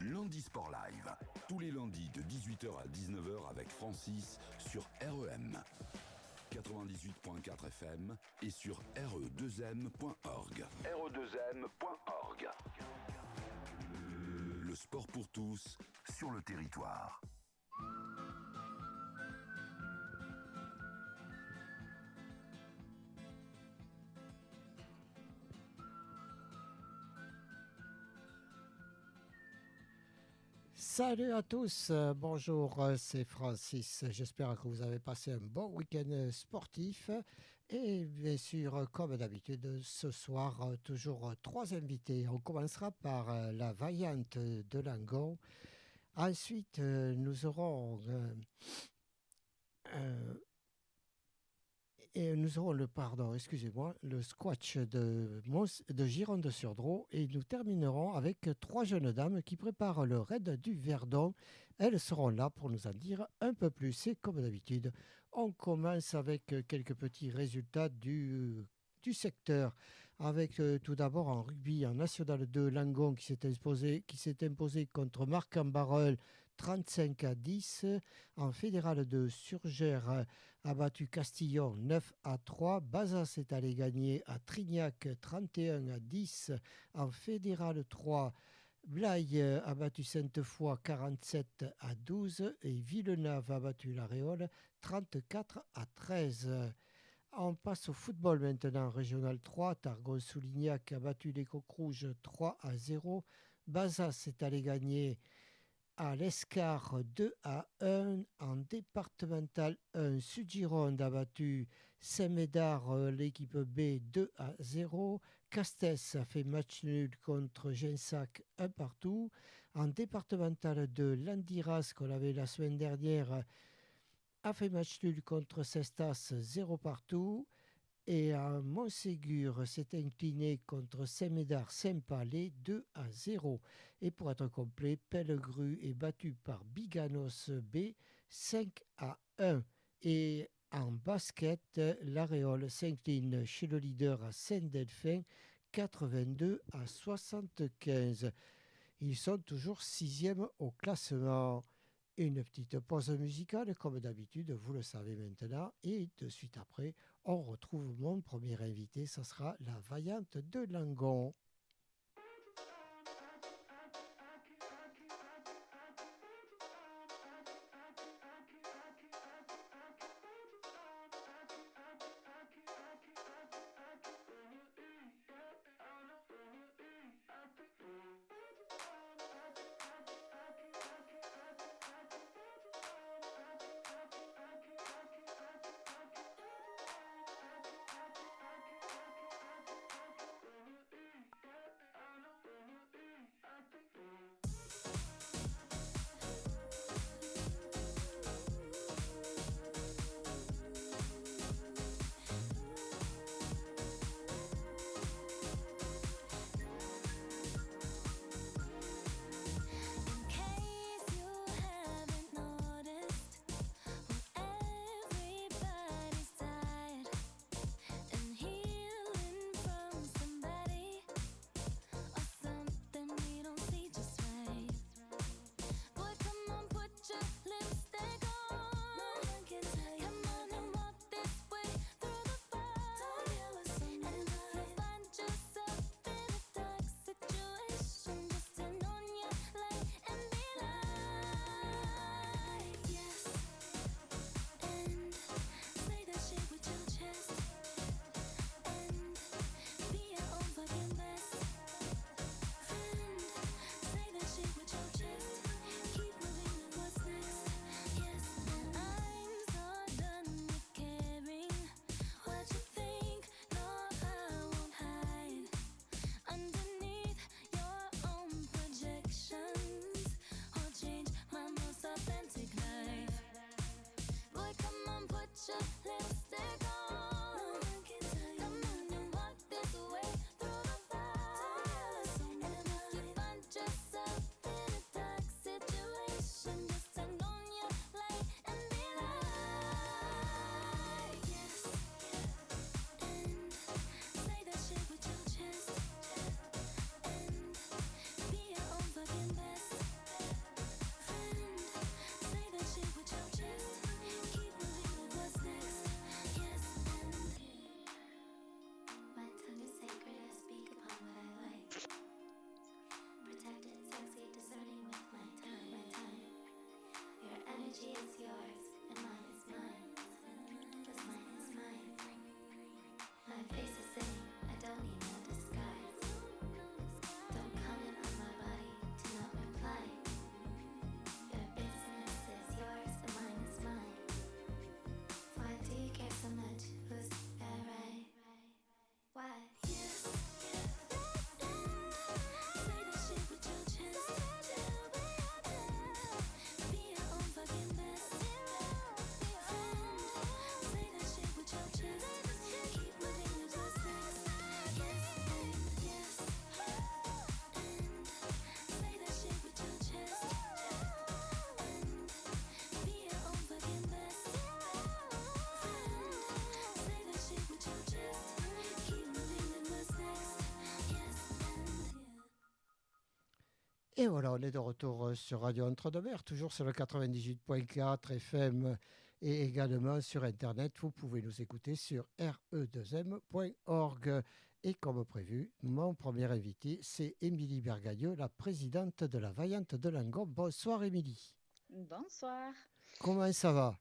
Lundi Sport Live. Tous les lundis de 18h à 19h avec Francis sur REM. 98.4 FM et sur re2m.org. re2m.org. Le sport pour tous sur le territoire. Salut à tous, euh, bonjour, euh, c'est Francis. J'espère que vous avez passé un bon week-end sportif. Et bien sûr, comme d'habitude, ce soir, toujours trois invités. On commencera par la vaillante de Langon. Ensuite, nous aurons et nous aurons le, pardon, excusez-moi, le squash de, de Gironde-sur-Drô et nous terminerons avec trois jeunes dames qui préparent le raid du Verdon. Elles seront là pour nous en dire un peu plus. Et comme d'habitude, on commence avec quelques petits résultats du du secteur, avec euh, tout d'abord en rugby, en National 2, Langon qui s'est imposé, qui s'est imposé contre Marc Ambarel 35 à 10. En fédéral de Surgère a battu Castillon 9 à 3. Bazas est allé gagner à Trignac 31 à 10. En fédéral 3, Blaye a battu Sainte-Foy 47 à 12 et Villeneuve a battu la Réole 34 à 13. On passe au football maintenant, Régional 3. Targon-Soulignac a battu les Coques Rouges 3 à 0. Bazas est allé gagner à l'Escar 2 à 1. En départemental 1, Sud-Gironde a battu Saint-Médard, euh, l'équipe B 2 à 0. Castès a fait match nul contre Gensac 1 partout. En départemental 2, Landiras, qu'on avait la semaine dernière, a fait match nul contre Cestas 0 partout. Et à Montségur s'est incliné contre Saint-Médard Saint-Palais 2 à 0. Et pour être complet, Pellegru est battu par Biganos B 5 à 1. Et en basket, l'Aréole s'incline chez le leader à Saint-Delphin 82 à 75. Ils sont toujours sixième au classement. Une petite pause musicale, comme d'habitude, vous le savez maintenant. Et de suite après, on retrouve mon premier invité, ce sera la vaillante de Langon. Et voilà, on est de retour euh, sur Radio Entre-deux-Mers, toujours sur le 98.4 FM et également sur Internet. Vous pouvez nous écouter sur re2m.org. Et comme prévu, mon premier invité, c'est Émilie Bergailleux, la présidente de la Vaillante de Langon. Bonsoir Émilie. Bonsoir. Comment ça va?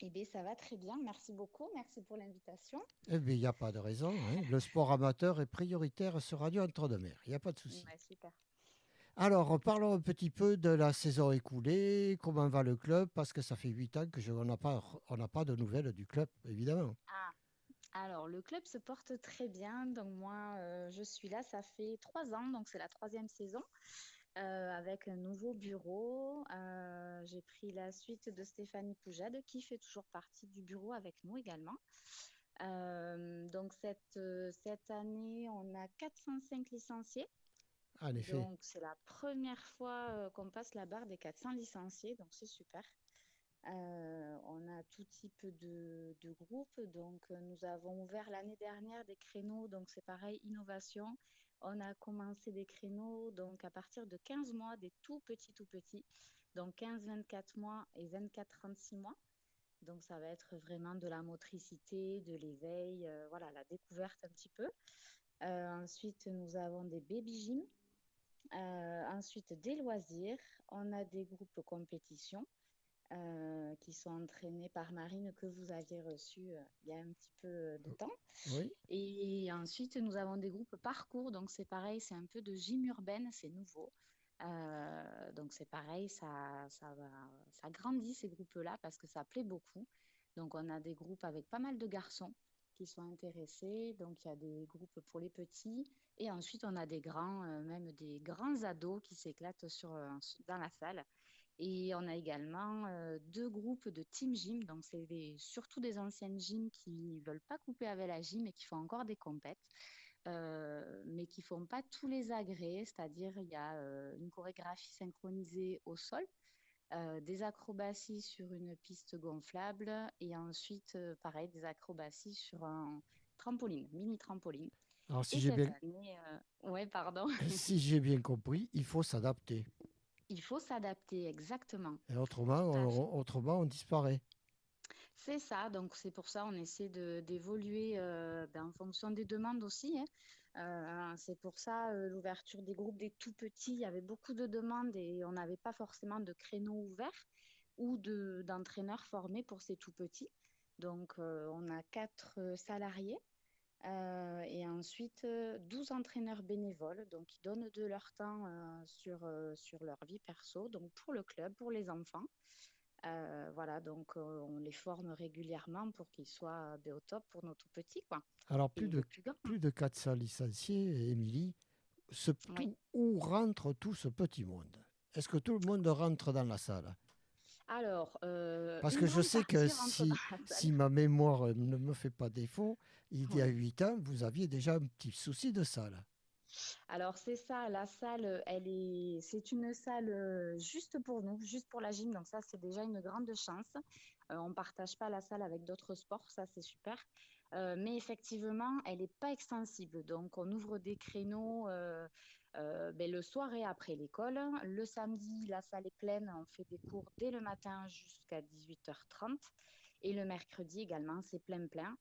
Eh bien, ça va très bien. Merci beaucoup. Merci pour l'invitation. Eh bien, il n'y a pas de raison. Hein. Le sport amateur est prioritaire sur Radio Entre-deux-Mers. Il n'y a pas de souci. super. Alors, parlons un petit peu de la saison écoulée. Comment va le club Parce que ça fait huit ans que n'a pas, pas de nouvelles du club, évidemment. Ah. Alors, le club se porte très bien. Donc, moi, euh, je suis là, ça fait trois ans. Donc, c'est la troisième saison. Euh, avec un nouveau bureau. Euh, j'ai pris la suite de Stéphanie Poujade, qui fait toujours partie du bureau avec nous également. donc cette, cette année, on a 405 licenciés. Effet. Donc c'est la première fois qu'on passe la barre des 400 licenciés, donc c'est super. on a tout type de, de groupes. Donc, nous avons ouvert l'année dernière des créneaux. Donc, c'est pareil, innovation, on a commencé des créneaux donc à partir de 15 mois, des tout petits, tout petits, donc 15-24 mois et 24-36 mois. Donc ça va être vraiment de la motricité, de l'éveil, euh, voilà, la découverte un petit peu. Euh, ensuite, nous avons des baby gym. Euh, ensuite, des loisirs. On a des groupes compétition. Euh, qui sont entraînés par Marine que vous aviez reçu euh, il y a un petit peu de temps. Et ensuite, nous avons des groupes parcours. Donc, c'est pareil, c'est un peu de gym urbaine, c'est nouveau. Euh, donc, c'est pareil, ça, ça grandit ces groupes-là parce que ça plaît beaucoup. Donc, on a des groupes avec pas mal de garçons qui sont intéressés. Donc, il y a des groupes pour les petits. Et ensuite, on a des grands, même des grands ados qui s'éclatent sur, dans la salle. Et on a également euh, deux groupes de team gym. Donc, c'est surtout des anciennes gyms qui ne veulent pas couper avec la gym et qui font encore des compètes, euh, mais qui ne font pas tous les agrès. C'est-à-dire, il y a euh, une chorégraphie synchronisée au sol, des acrobaties sur une piste gonflable et ensuite, pareil, des acrobaties sur un trampoline, mini trampoline. Alors, si j'ai bien... ouais, pardon. si j'ai bien compris, il faut s'adapter. Il faut s'adapter, exactement. Et autrement, on, autrement, on disparaît. C'est ça, donc c'est pour ça on essaie d'évoluer euh, ben, en fonction des demandes aussi. Hein. Euh, c'est pour ça euh, l'ouverture des groupes des tout petits, il y avait beaucoup de demandes et on n'avait pas forcément de créneaux ouverts ou d'entraîneurs formés pour ces tout petits. Donc on a quatre salariés euh, et ensuite, 12 entraîneurs bénévoles, donc qui donnent de leur temps euh, sur, euh, sur leur vie perso, donc pour le club, pour les enfants. voilà, donc on les forme régulièrement pour qu'ils soient ben, au top pour nos tout petits. Quoi. Alors, plus de, plus de 400 licenciés, Émilie. Où rentre tout ce petit monde? Est-ce que tout le monde rentre dans la salle? Alors, Parce que je sais que si, si ma mémoire ne me fait pas défaut, il y a huit ans, vous aviez déjà un petit souci de salle. Alors c'est ça, la salle, elle est, c'est une salle euh, juste pour nous, juste pour la gym. Donc ça, c'est déjà une grande chance. Euh, on partage pas la salle avec d'autres sports, ça c'est super. Euh, mais effectivement, elle n'est pas extensible. Donc on ouvre des créneaux ben, le soir et après l'école. Le samedi, la salle est pleine. On fait des cours dès le matin jusqu'à 18h30. Et le mercredi également, c'est plein plein.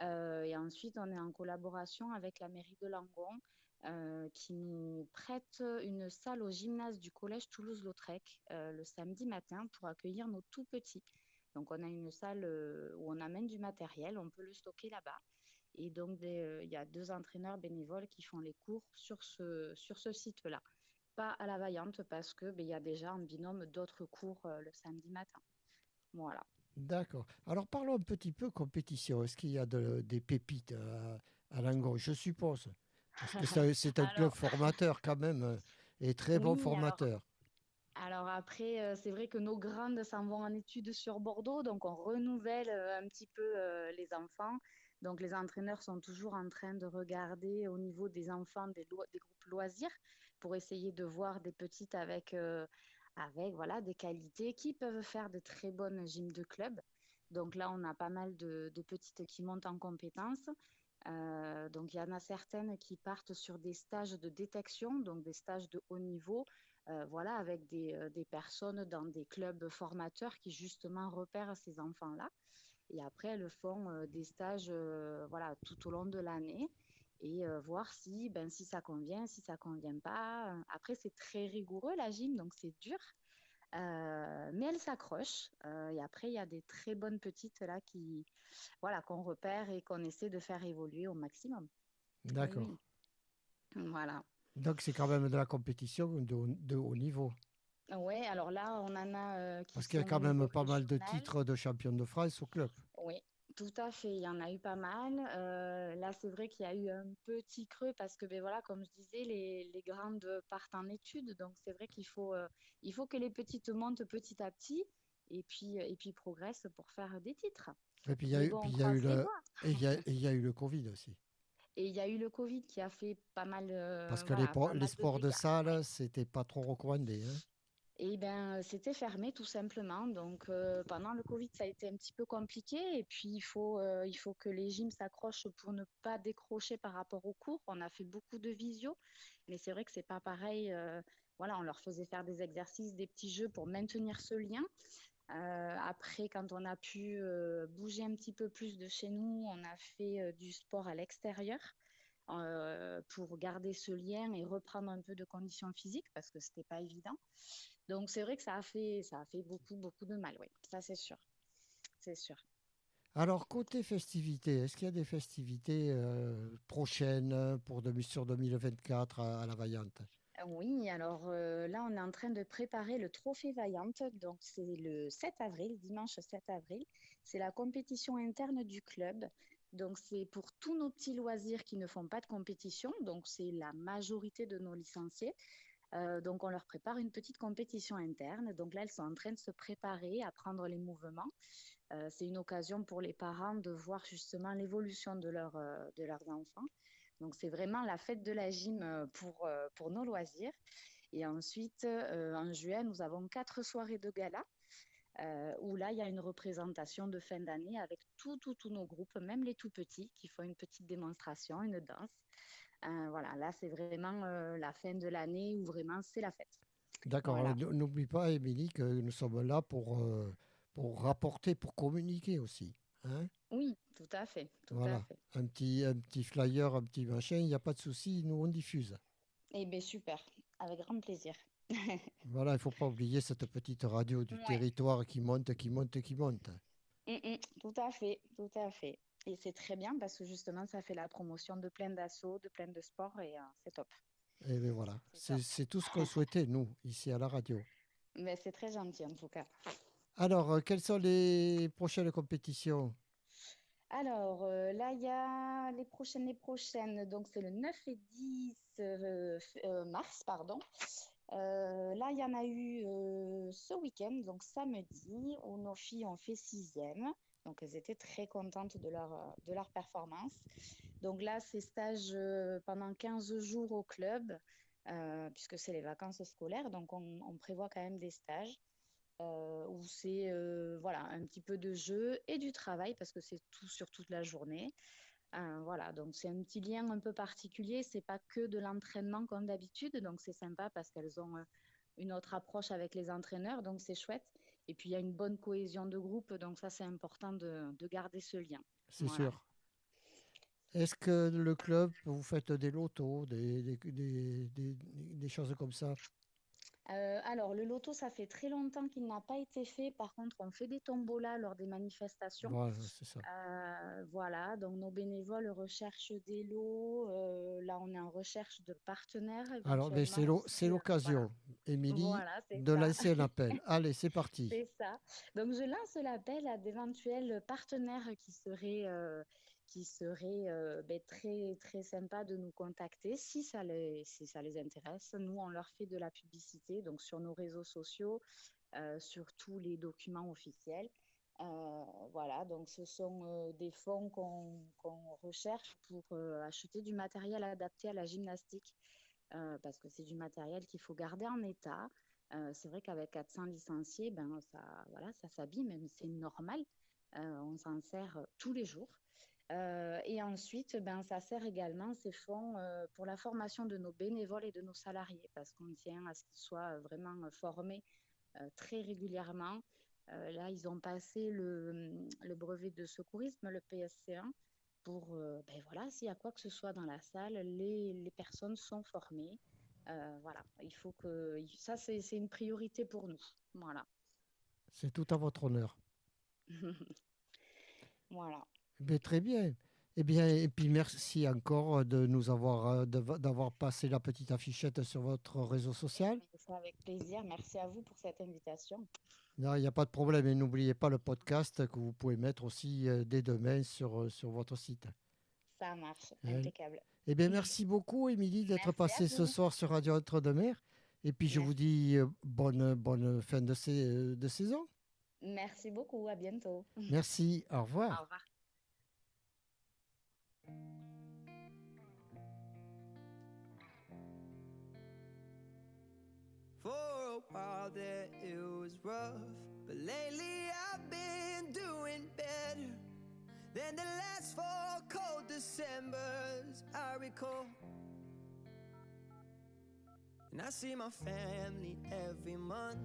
Euh, et ensuite, on est en collaboration avec la mairie de Langon euh, qui nous prête une salle au gymnase du collège Toulouse-Lautrec euh, le samedi matin pour accueillir nos tout petits. Donc, on a une salle où on amène du matériel, on peut le stocker là-bas. Et donc, il y a deux entraîneurs bénévoles qui font les cours sur ce, sur ce site-là. Pas à la Vaillante parce qu'il ben, y a déjà en binôme d'autres cours le samedi matin. Voilà. D'accord. Alors parlons un petit peu compétition. Est-ce qu'il y a des pépites à, à Langon Je suppose? Parce que c'est un club formateur quand même euh, et très bon formateur. Alors, après, euh, c'est vrai que nos grandes s'en vont en études sur Bordeaux, donc on renouvelle euh, un petit peu les enfants. Donc les entraîneurs sont toujours en train de regarder au niveau des enfants des, groupes loisirs pour essayer de voir des petites avec avec voilà des qualités qui peuvent faire de très bonnes gyms de club. Donc là, on a pas mal de, petites qui montent en compétences. Euh, donc il y en a certaines qui partent sur des stages de détection, donc des stages de haut niveau, voilà, avec des, des, personnes dans des clubs formateurs qui justement repèrent ces enfants-là. Et après, elles font des stages voilà, tout au long de l'année et voir si, ben, si ça convient, si ça convient pas. Après, c'est très rigoureux la gym, donc c'est dur. mais elles s'accrochent. et après, il y a des très bonnes petites là qui, voilà, qu'on repère et qu'on essaie de faire évoluer au maximum. D'accord. Voilà. Donc, c'est quand même de la compétition de, haut niveau. Oui, alors là, on en a. Parce qu'il y a quand même pas mal de titres de champion de France au club. Oui, tout à fait, il y en a eu pas mal. Euh, là, c'est vrai qu'il y a eu un petit creux parce que, ben voilà, comme je disais, les, les grandes partent en études. Donc, c'est vrai qu'il faut, euh, il faut que les petites montent petit à petit et puis, et puis progressent pour faire des titres. Et puis, il y a, eu, il y a eu le, et il y a, y a eu le Covid aussi. Et il y a eu le Covid qui a fait pas mal. Euh, parce que les, les, sports de, de salle, c'était pas trop recommandé. Hein et ben, c'était fermé tout simplement. Donc euh, pendant le Covid, ça a été un petit peu compliqué. Et puis il faut, euh, il faut que les gyms s'accrochent pour ne pas décrocher par rapport aux cours. On a fait beaucoup de visio, mais c'est vrai que c'est pas pareil. Euh, voilà, on leur faisait faire des exercices, des petits jeux pour maintenir ce lien. après, quand on a pu bouger un petit peu plus de chez nous, on a fait du sport à l'extérieur. pour garder ce lien et reprendre un peu de conditions physiques parce que c'était pas évident. Donc c'est vrai que ça a fait, ça a fait beaucoup, beaucoup de mal, oui. Ça c'est sûr, c'est sûr. Alors côté festivités, est-ce qu'il y a des festivités euh, prochaines pour sur 2024 à, la Vaillante? Oui, alors euh, là, on est en train de préparer le Trophée Vaillante. Donc, c'est le 7 avril, dimanche 7 avril. C'est la compétition interne du club. Donc, c'est pour tous nos petits loisirs qui ne font pas de compétition. Donc, c'est la majorité de nos licenciés. Euh, donc, on leur prépare une petite compétition interne. Donc là, elles sont en train de se préparer à prendre les mouvements. Euh, c'est une occasion pour les parents de voir justement l'évolution de, euh, leurs enfants. Donc, c'est vraiment la fête de la gym pour, pour nos loisirs. Et ensuite, en juin, nous avons quatre soirées de gala. où là, il y a une représentation de fin d'année avec tous nos groupes, même les tout petits, qui font une petite démonstration, une danse. Euh, voilà, là, c'est vraiment euh, la fin de l'année où vraiment c'est la fête. D'accord. N'oublie pas, Émilie, que nous sommes là pour, euh, pour rapporter, pour communiquer aussi. Hein? Oui, tout à fait. voilà. Un, petit, un petit flyer, un petit machin, il n'y a pas de souci, nous on diffuse. Eh bien, super, avec grand plaisir. voilà, il ne faut pas oublier cette petite radio du territoire qui monte, qui monte, qui monte. Hum, hum, tout à fait, tout à fait. Et c'est très bien parce que justement, ça fait la promotion de plein d'assauts, de plein de sports et euh, c'est top. Et bien voilà, c'est tout ce qu'on souhaitait, nous, ici à la radio. Mais c'est très gentil en tout cas. Alors, euh, quelles sont les prochaines compétitions? Alors, euh, là, il y a les prochaines, les prochaines. Donc, c'est le 9 et 10 mars, pardon. là, il y en a eu ce week-end, donc samedi, où nos filles ont fait sixième. Donc, elles étaient très contentes de leur, euh, de leur performance. Donc là, c'est stage euh, pendant 15 jours au club, euh, puisque c'est les vacances scolaires. Donc, on, prévoit quand même des stages où c'est voilà, un petit peu de jeu et du travail, parce que c'est tout sur toute la journée. voilà, donc c'est un petit lien un peu particulier. C'est pas que de l'entraînement comme d'habitude, donc c'est sympa parce qu'elles ont une autre approche avec les entraîneurs, donc c'est chouette. Et puis, il y a une bonne cohésion de groupe, donc ça, c'est important de, de, garder ce lien. C'est sûr. Est-ce que le club, vous faites des lotos, des, des, des, des choses comme ça? Euh, alors, le loto, ça fait très longtemps qu'il n'a pas été fait. Par contre, on fait des tombolas lors des manifestations. Voilà, c'est ça. Euh, voilà, donc nos bénévoles recherchent des lots. Euh, là, on est en recherche de partenaires. Alors, c'est l'occasion, Émilie, de lancer un appel. Allez, c'est parti. C'est ça. Donc, je lance l'appel à d'éventuels partenaires qui seraient qui serait euh, ben, très très sympa de nous contacter si ça les si ça les intéresse. Nous on leur fait de la publicité donc sur nos réseaux sociaux, euh, sur tous les documents officiels. Euh, voilà, donc ce sont des fonds qu'on recherche pour acheter du matériel adapté à la gymnastique, parce que c'est du matériel qu'il faut garder en état. c'est vrai qu'avec 400 licenciés, ben ça, voilà, ça s'abîme, mais c'est normal. on s'en sert tous les jours. Et ensuite, ben, ça sert également ces fonds pour la formation de nos bénévoles et de nos salariés, parce qu'on tient à ce qu'ils soient vraiment formés très régulièrement. là, ils ont passé le, le, brevet de secourisme, le PSC1, pour, ben voilà, s'il y a quoi que ce soit dans la salle, les, les personnes sont formées. voilà, il faut que ça, c'est une priorité pour nous. Voilà. C'est tout à votre honneur. voilà. Mais très bien. Eh bien, et puis merci encore de nous avoir d'avoir passé la petite affichette sur votre réseau social. avec plaisir. Merci à vous pour cette invitation. Non, il n'y a pas de problème. Et n'oubliez pas le podcast que vous pouvez mettre aussi dès demain sur, sur votre site. Ça marche, hein? impeccable. Eh bien, merci beaucoup, Émilie, d'être passée ce soir sur Radio Entre-deux-Mers. Et puis, je vous dis bonne, bonne fin de, de saison. Merci beaucoup, à bientôt. Merci, au revoir. Au revoir. While there it was rough, but lately I've been doing better than the last four cold Decembers I recall. And I see my family every month.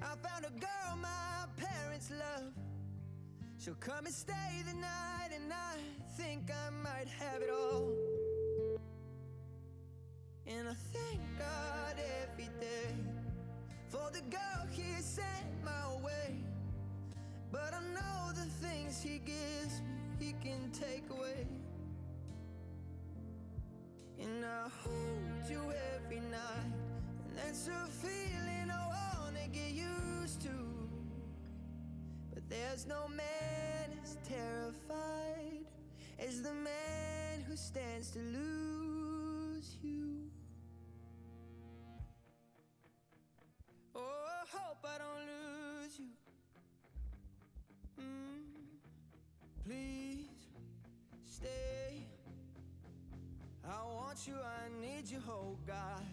I found a girl my parents love. She'll come and stay the night, and I think I might have it all. And I thank God every day for the girl He sent my way. But I know the things He gives me, He can take away. And I hold you every night, and that's a feeling I wanna get used to. But there's no man as terrified as the man who stands to lose you. Hope I don't lose you. Mm, please stay. I want you, I need you, oh God.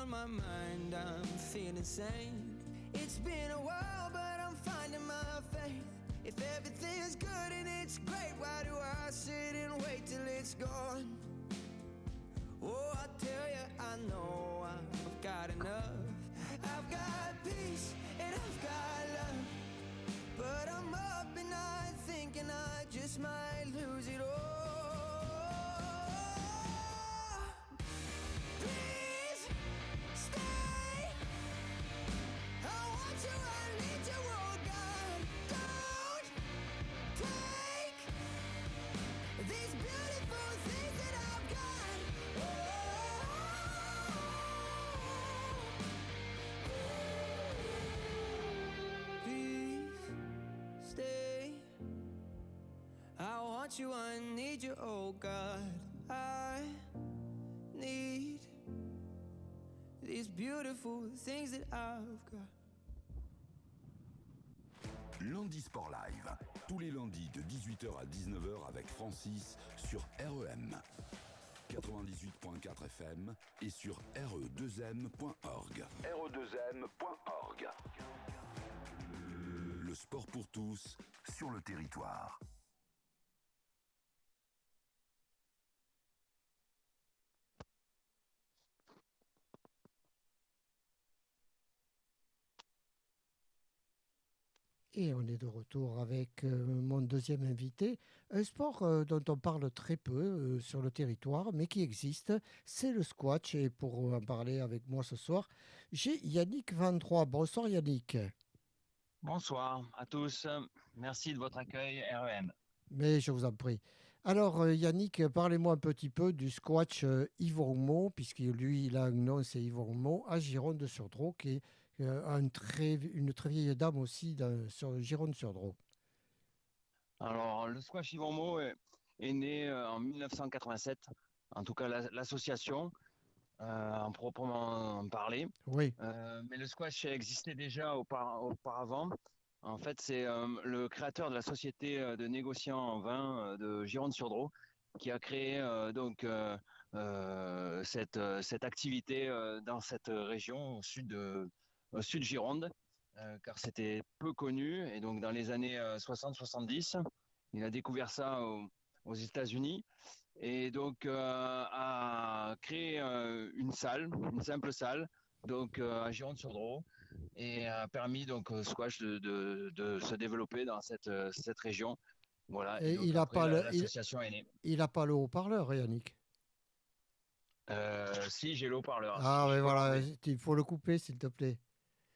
Found my mind, I'm feeling sane. It's been a while, but I'm finding my faith. If everything's good and it's great, why do I sit and wait till it's gone? Oh, I tell you, I know I've got enough. I've got peace and I've got love. But I'm up at night thinking I just might lose it all. Please oh God. I need these beautiful things that I've got. Lundi Sport Live, tous les lundis de 18h à 19h avec Francis sur REM 98.4 FM et sur re2m.org. re2m.org. Le sport pour tous sur le territoire. Et on est de retour avec euh, mon deuxième invité, un sport euh, dont on parle très peu euh, sur le territoire, mais qui existe, c'est le squash. Et pour en parler avec moi ce soir, j'ai Yannick 23. Bonsoir Yannick. Bonsoir à tous. Merci de votre accueil REM. Mais je vous en prie. Alors Yannick, parlez-moi un petit peu du squash Yves puisque lui, il a un nom, c'est Yves à Gironde-sur-Drô, qui est une, très, une très vieille dame aussi dans, sur Gironde-sur-Drô. Alors, le squash Yvon est, est né euh, en 1987, en tout cas la- l'association, euh, en proprement parler. Oui, Euh, mais le squash existait déjà aupar- auparavant. En fait, c'est euh, le créateur de la société euh, de négociants en vin euh, de Gironde-sur-Dro qui a créé euh, donc euh, euh, cette, euh, cette activité euh, dans cette région au sud de au sud Gironde, euh, car c'était peu connu. Et donc, dans les années 60-70, il a découvert ça au- aux États-Unis et donc euh, a créé euh, une salle, une simple salle, donc euh, à Gironde-sur-Dro, et a permis donc au squash de, de, de se développer dans cette, euh, cette région. Voilà. Et donc, il a après, pas le- il- est née. il n'a pas le haut-parleur, Yannick? Euh, si, j'ai le haut-parleur. Ah, oui, peux voilà, il faut le couper, s'il te plaît.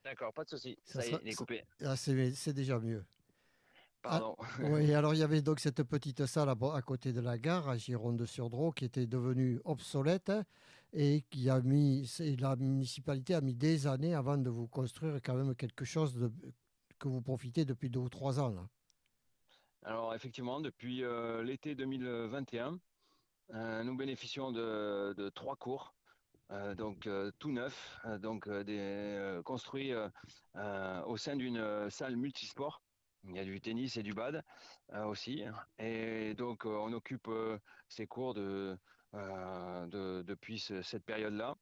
D'accord, pas de souci. Ça Ça, y est, il est coupé. Ah, c'est déjà mieux. Pardon. Oui, alors il y avait donc cette petite salle à, côté de la gare, à Gironde-sur-Dro, qui était devenue obsolète hein, et qui a mis, la municipalité a mis des années avant de vous construire quand même quelque chose de, que vous profitez depuis deux ou trois ans. Là. Alors effectivement, depuis euh, l'été 2021, euh, nous bénéficions de, de trois cours, donc euh, tout neufs, euh, donc euh, euh, euh, euh, au sein d'une euh, salle multisport. Il y a du tennis et du bad euh, aussi, et donc euh, on occupe euh, ces cours de, euh, de- depuis ce- cette période-là.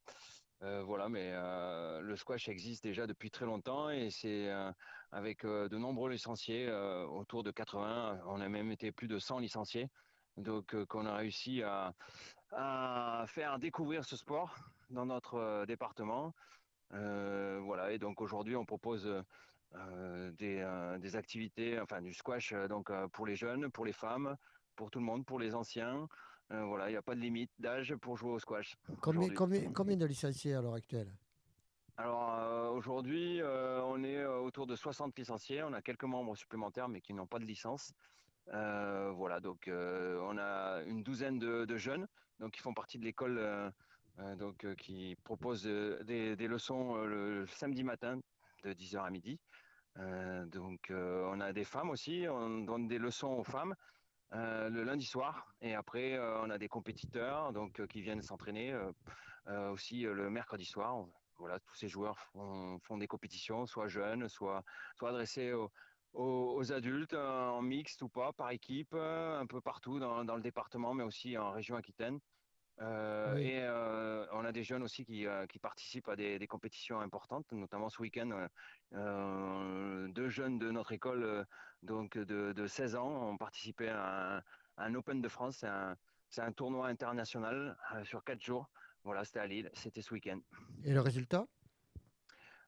Euh, voilà, mais euh, le squash existe déjà depuis très longtemps et c'est euh, avec euh, de nombreux licenciés, euh, autour de 80, on a même été plus de 100 licenciés, donc euh, qu'on a réussi à, à faire découvrir ce sport dans notre euh, département. Euh, voilà, et donc aujourd'hui on propose euh, des, euh, des activités, enfin du squash donc pour les jeunes, pour les femmes, pour tout le monde, pour les anciens. Voilà, il n'y a pas de limite d'âge pour jouer au squash. Combien, combien, combien de licenciés à l'heure actuelle? Alors aujourd'hui, on est autour de 60 licenciés. On a quelques membres supplémentaires, mais qui n'ont pas de licence. Euh, voilà, donc euh, on a une douzaine de, jeunes, donc qui font partie de l'école, euh, donc qui propose des, leçons le samedi matin de 10h à midi. Donc on a des femmes aussi, on donne des leçons aux femmes. le lundi soir et après on a des compétiteurs donc qui viennent s'entraîner aussi le mercredi soir voilà, tous ces joueurs font, des compétitions, soit jeunes, soit, soit adressées aux, aux- aux adultes, euh, en mixte ou pas, par équipe, euh, un peu partout dans, dans le département, mais aussi en région Aquitaine. Euh, Oui. Et euh, on a des jeunes aussi qui, euh, qui participent à des, des compétitions importantes, notamment ce week-end, deux jeunes de notre école, donc de, de 16 ans, ont participé à un, à un Open de France. C'est un, un tournoi international sur quatre jours. Voilà, c'était à Lille, c'était ce week-end. Et le résultat?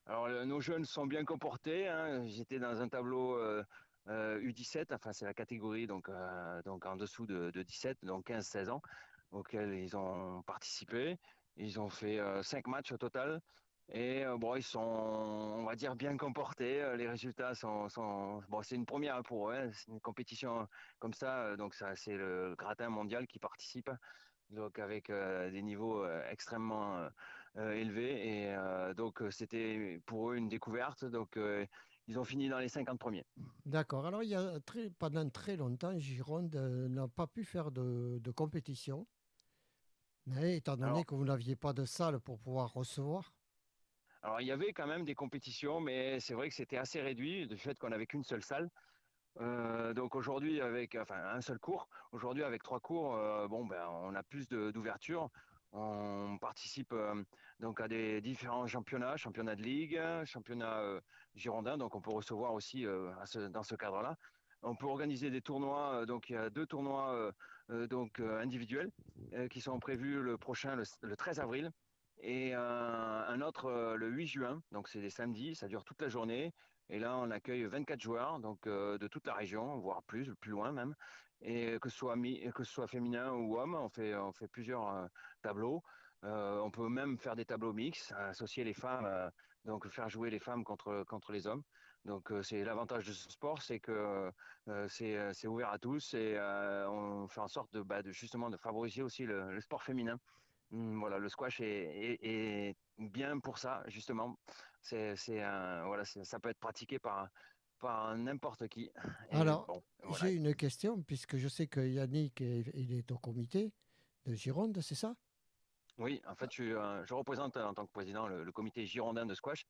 Alors, le- nos jeunes sont bien comportés. hein. J'étais dans un tableau euh, euh, U17, enfin, c'est la catégorie donc, euh, donc en dessous de, de 17, donc 15-16 ans, auquel ils ont participé. Ils ont fait euh, cinq matchs au total. Et euh, bon, ils sont, on va dire, bien comportés. Euh, Les résultats sont, bon, c'est une première pour eux. hein. C'est une compétition comme ça, euh, donc c'est le gratin mondial qui participe, donc avec euh, des niveaux euh, extrêmement euh, euh, élevés. Et euh, donc, euh, c'était pour eux une découverte. Donc, euh, ils ont fini dans les 50 premiers. D'accord. Alors, il y a très, pendant très longtemps, Gironde n'a pas pu faire de, de compétition. Mais étant donné Alors- que vous n'aviez pas de salle pour pouvoir recevoir, Alors, il y avait quand même des compétitions, mais c'est vrai que c'était assez réduit du fait qu'on n'avait qu'une seule salle. Euh, donc aujourd'hui, avec enfin un seul cours, aujourd'hui avec trois cours, euh, bon ben on a plus d'ouverture. On participe euh, donc à des différents championnats, championnats de ligue, championnats euh, girondins, donc on peut recevoir aussi euh, dans ce cadre-là. On peut organiser des tournois, euh, donc il y a deux tournois donc individuels qui sont prévus le prochain, le, le 13 avril, et un autre le 8 juin. Donc c'est des samedis, ça dure toute la journée. Et là, on accueille 24 joueurs, donc de toute la région, voire plus, plus loin même. Et que ce soit que soit féminin ou homme, on fait on fait plusieurs euh, tableaux. Euh, on peut même faire des tableaux mixtes, associer les femmes, euh, donc faire jouer les femmes contre contre les hommes. Donc euh, c'est l'avantage de ce sport, c'est que euh, c'est euh, ouvert à tous et euh, on fait en sorte de, bah, de justement de favoriser aussi le, sport féminin. Hum, Voilà, le squash est, est- est bien pour ça justement. C'est voilà, ça peut être pratiqué par par n'importe qui. Et Alors, bon, voilà. j'ai une question, puisque je sais que Yannick est, il est au comité de Gironde, c'est ça? Oui, en fait, je, euh, je représente euh, en tant que président le, le comité girondin de squash.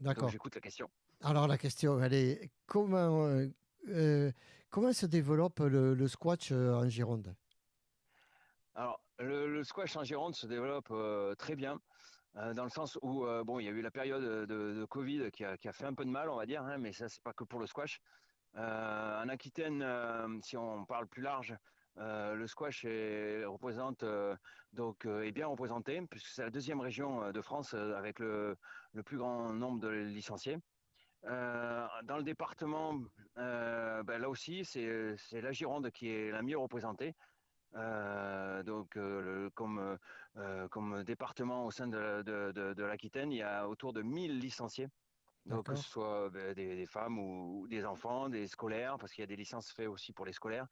D'accord. j'écoute la question. Alors la question, elle est comment, euh, comment se développe le, le squash en Gironde? Alors, le, le squash en Gironde se développe euh, très bien, euh, dans le sens où, euh, bon, il y a eu la période de, de Covid qui a, fait un peu de mal, on va dire, hein, mais ça, c'est pas que pour le squash. Euh, en Aquitaine, euh, si on parle plus large, euh, le squash est, représente, euh, donc, euh, est bien représenté, puisque c'est la deuxième région euh, de France euh, avec le, plus grand nombre de licenciés. Euh, dans le département, euh, ben, là aussi, c'est la Gironde qui est la mieux représentée. Euh, donc, euh, le- comme, euh, comme département au sein de, de, de, de l'Aquitaine, il y a autour de 1000 licenciés. Donc, que ce soit ben, des, des femmes ou, ou des enfants, des scolaires, parce qu'il y a des licences faites aussi pour les scolaires.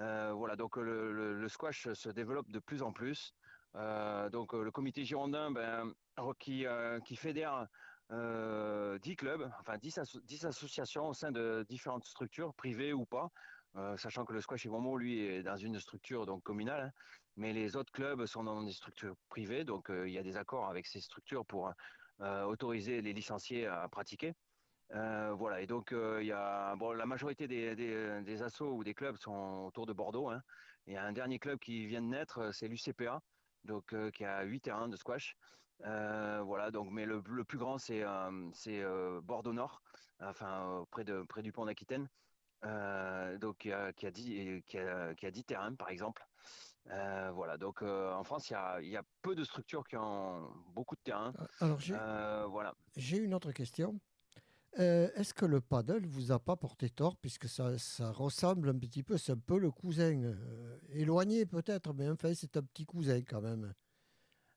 Euh, voilà, donc le, le, le squash se développe de plus en plus. Euh, donc, le comité girondin, ben, qui, euh, qui fédère euh, 10 clubs, enfin 10, asso- 10 associations au sein de différentes structures, privées ou pas, euh, sachant que le squash et Momo, lui, est dans une structure donc communale, hein, mais les autres clubs sont dans des structures privées, donc euh, il y a des accords avec ces structures pour euh, autoriser les licenciés à pratiquer. Voilà, et donc il y a bon, la majorité des, des, des ou des clubs sont autour de Bordeaux. Hein. Il y a un dernier club qui vient de naître, c'est l'UCPA, donc qui a huit terrains de squash. Voilà, donc mais le, plus grand c'est Bordeaux Nord, enfin près de près du pont d'Aquitaine, euh, donc qui a qui a dix qui a, qui a dix terrains par exemple. Euh, voilà, donc euh, en France il y a y a peu de structures qui ont beaucoup de terrains. Alors j'ai Euh, voilà. j'ai une autre question. Euh, Est-ce que le paddle vous a pas porté tort, puisque ça, ça ressemble un petit peu, c'est un peu le cousin, euh, éloigné peut-être, mais enfin c'est un petit cousin quand même.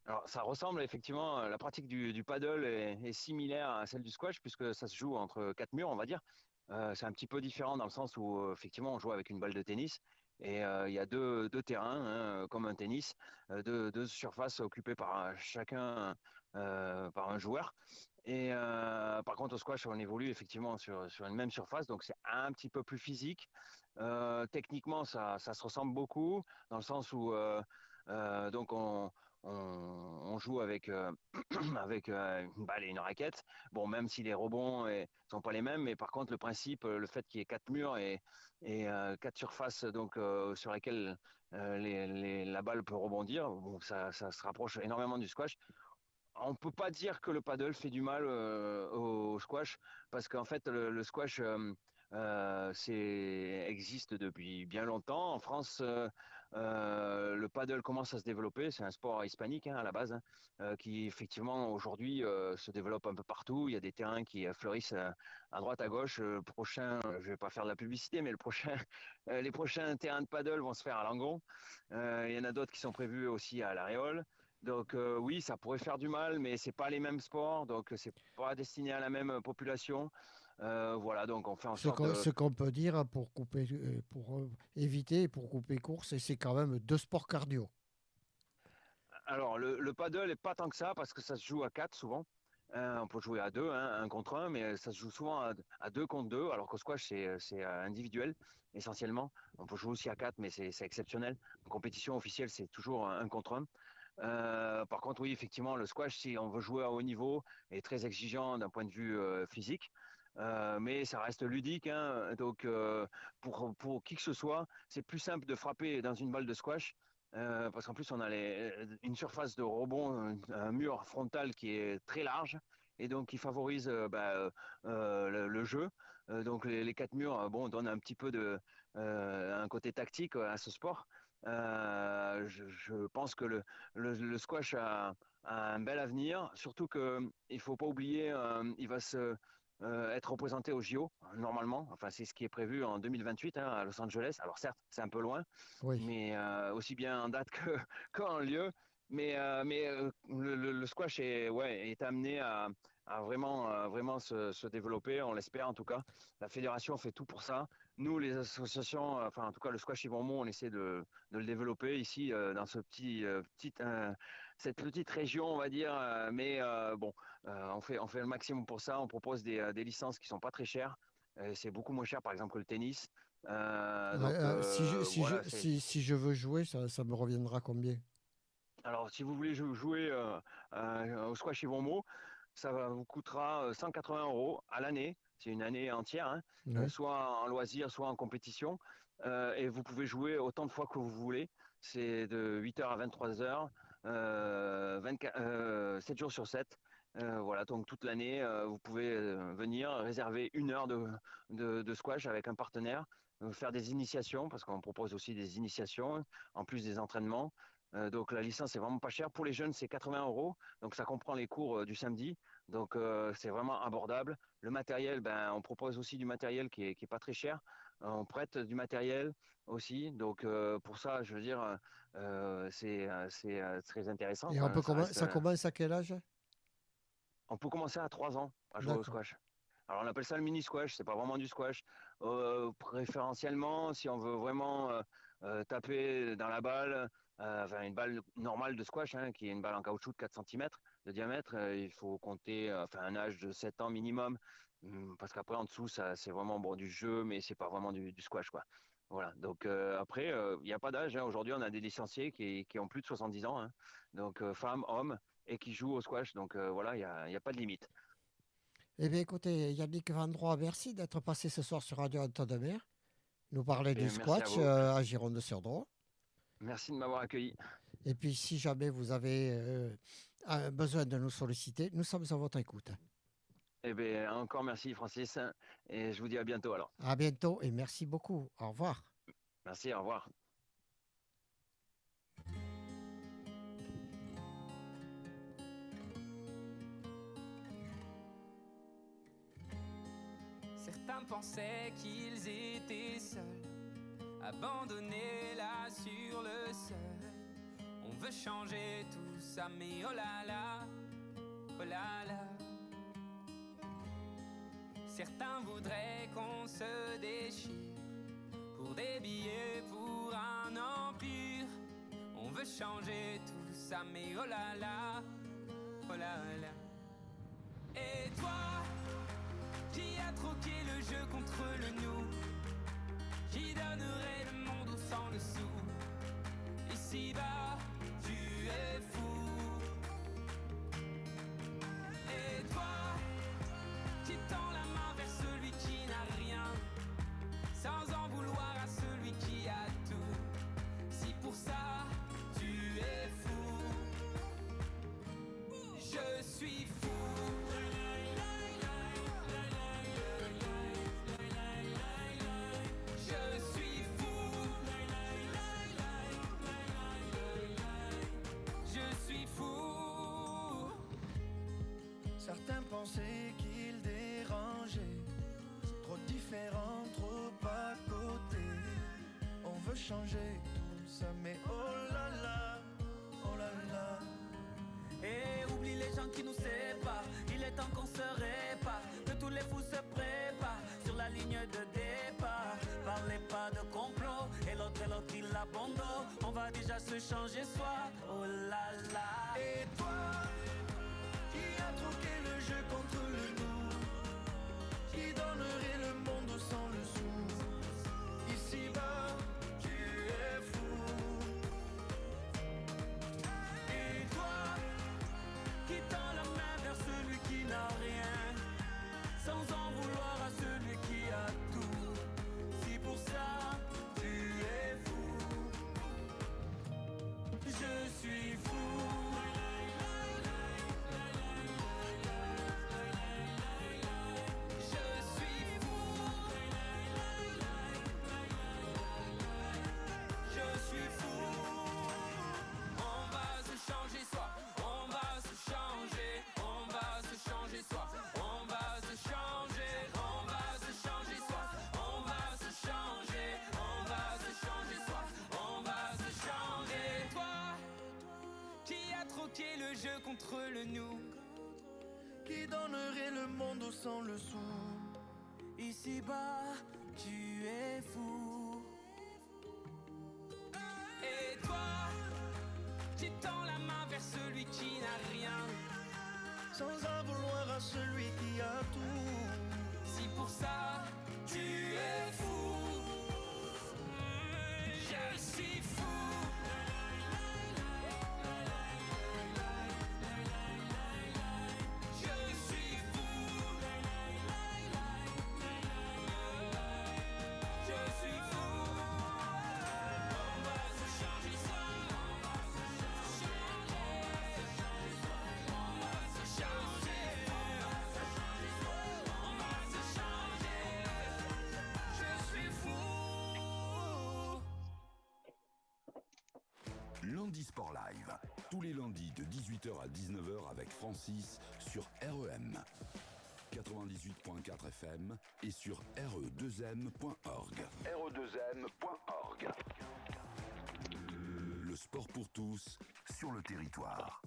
Alors, ça ressemble effectivement, euh, la pratique du, du paddle est, est similaire à celle du squash puisque ça se joue entre quatre murs, on va dire. Euh, c'est un petit peu différent dans le sens où euh, effectivement on joue avec une balle de tennis et euh, il y a deux, deux terrains hein, comme un tennis, deux, surfaces occupées par un- chacun par un joueur. Et par contre au squash on évolue effectivement sur, sur une même surface donc c'est un petit peu plus physique. Techniquement ça, ça se ressemble beaucoup dans le sens où donc on, on, on joue avec, euh, avec euh, une balle et une raquette. Bon, même si les rebonds ne sont pas les mêmes, mais par contre, le principe, euh, le fait qu'il y ait quatre murs et, euh, quatre surfaces donc, euh, sur lesquelles euh, les, les- la balle peut rebondir, bon, ça, se rapproche énormément du squash. On peut pas dire que le paddle fait du mal euh, au squash, parce qu'en fait, le, squash euh, euh, existe depuis bien longtemps. En France, euh, le paddle commence à se développer. C'est un sport hispanique hein, à la base, hein, euh, qui effectivement aujourd'hui euh, se développe un peu partout. Il y a des terrains qui fleurissent à droite, à gauche. Le prochain, je vais pas faire de la publicité, mais le prochain, les prochains terrains de paddle vont se faire à Langon. Il y en a d'autres qui sont prévus aussi à l'Aréole. Donc oui, ça pourrait faire du mal, mais c'est pas les mêmes sports, donc c'est pas destiné à la même population. Euh, voilà, donc on fait en Ce sorte qu'on de... ce qu'on peut dire pour couper, euh, pour euh, éviter, pour couper course, et c'est quand même deux sports cardio. Alors, le, le paddle est pas tant que ça parce que ça se joue à quatre souvent. Euh, on peut jouer à deux, hein, un contre un, mais ça se joue souvent à, à deux contre deux, alors qu'au squash, c'est c'est, individuel essentiellement. On peut jouer aussi à quatre, mais c'est c'est exceptionnel. En compétition officielle, c'est toujours un, un contre un. Euh, par contre, oui, effectivement, le squash, si on veut jouer à haut niveau, est très exigeant d'un point de vue euh, physique. Euh, mais ça reste ludique, hein, donc euh, pour, pour qui que ce soit, c'est plus simple de frapper dans une balle de squash euh, parce qu'en plus, on a une surface de rebond, un, mur frontal qui est très large et donc qui favorise bah, le, jeu. Donc les, quatre murs, bon, donnent un petit peu de un côté tactique à ce sport. Je, pense que le, le, squash a, un bel avenir, surtout que il faut pas oublier, il va se euh, être représenté au JO normalement. Enfin, c'est ce qui est prévu en 2028 hein, à Los Angeles. Alors certes, c'est un peu loin, Oui. mais euh, aussi bien en date que qu'en lieu. Mais, euh, mais le, le- le squash est, ouais, est amené à, à vraiment, vraiment se, se développer, on l'espère en tout cas. La fédération fait tout pour ça. Nous, les associations, enfin en tout cas le squash Yvonmont, on essaie de, de le développer ici euh, dans ce petit, euh, petit, euh, cette petite région, on va dire. euh, mais euh, bon, euh, on, fait, on fait le maximum pour ça. On propose des, des licences qui sont pas très chères. C'est beaucoup moins cher, par exemple, que le tennis. Euh, donc, euh, si, je, si, je, si, si, je, veux jouer, ça, ça, me reviendra combien? Alors, si vous voulez jouer au squash Yvon Mo, ça vous coûtera 180 euros à l'année. C'est une année entière, hein, ouais. soit en loisir, soit en compétition. et vous pouvez jouer autant de fois que vous voulez. C'est de 8h à 23h, euh, 24, 7 jours sur 7. Euh, voilà, donc toute l'année, euh, vous pouvez euh, venir réserver une heure de, de, de squash avec un partenaire, faire des initiations, parce qu'on propose aussi des initiations, en plus des entraînements. donc la licence est vraiment pas chère. Pour les jeunes, c'est 80 euros, donc ça comprend les cours du samedi. Donc c'est vraiment abordable. Le matériel, ben, on propose aussi du matériel qui est, qui est pas très cher. On prête du matériel aussi. Donc pour ça, je veux dire, c'est très intéressant. Et on peut ça, reste, ça commence à quel âge? On peut commencer à 3 ans à jouer au squash. Alors on appelle ça le mini squash, c'est pas vraiment du squash. Euh, préférentiellement, si on veut vraiment euh, euh, taper dans la balle, enfin une balle normale de squash, hein, qui est une balle en caoutchouc de 4 cm de diamètre, il faut compter enfin un âge de 7 ans minimum, parce qu'après en dessous ça c'est vraiment bon du jeu, mais c'est pas vraiment du, du, squash quoi. Voilà. Donc après il n'y a pas d'âge. Hein. Aujourd'hui on a des licenciés qui, qui, ont plus de 70 ans, hein. donc femmes, hommes et qui jouent au squash. Donc euh, voilà, il n'y a, a, pas de limite. Eh bien, écoutez, Yannick Vandroit, merci d'être passé ce soir sur Radio Anton de Mer, nous parler du squash à, à Gironde sur Dro. Merci de m'avoir accueilli. Et puis, si jamais vous avez euh, besoin de nous solliciter, nous sommes à votre écoute. Eh bien, encore merci, Francis. Et je vous dis à bientôt alors. À bientôt et merci beaucoup. Au revoir. Merci, au revoir. pensaient qu'ils étaient seuls, abandonnés là sur le sol. On veut changer tout ça, mais oh là là, oh là là. Certains voudraient qu'on se déchire pour des billets, pour un empire. On veut changer tout ça, mais oh là là, oh là là. Et toi? Qui a troqué le jeu contre le nous? Qui donnerait le monde au sang le sou Ici-bas, tu es fou trop différent, trop à côté. On veut changer tout ça, mais oh là là, oh là là. Et oublie les gens qui nous séparent, il est temps qu'on se répare, que tous les fous se préparent sur la ligne de départ. Parlez pas de complot, et l'autre et l'autre il abandonne. On va déjà se changer soi, oh là là. Et toi qui a troqué le jeu contre le nous Qui donnerait le monde monde sans le sou Ici-bas, tu es fou. Et toi, tu tends la main vers celui qui n'a rien. Sans en vouloir à celui qui a tout. Si pour ça, Tu es fou, je suis fou. Lundi Sport Live. Tous les lundis de 18h à 19h avec Francis sur REM. 98.4 FM et sur E re2m.org. re2m.org. Le sport pour tous sur le territoire.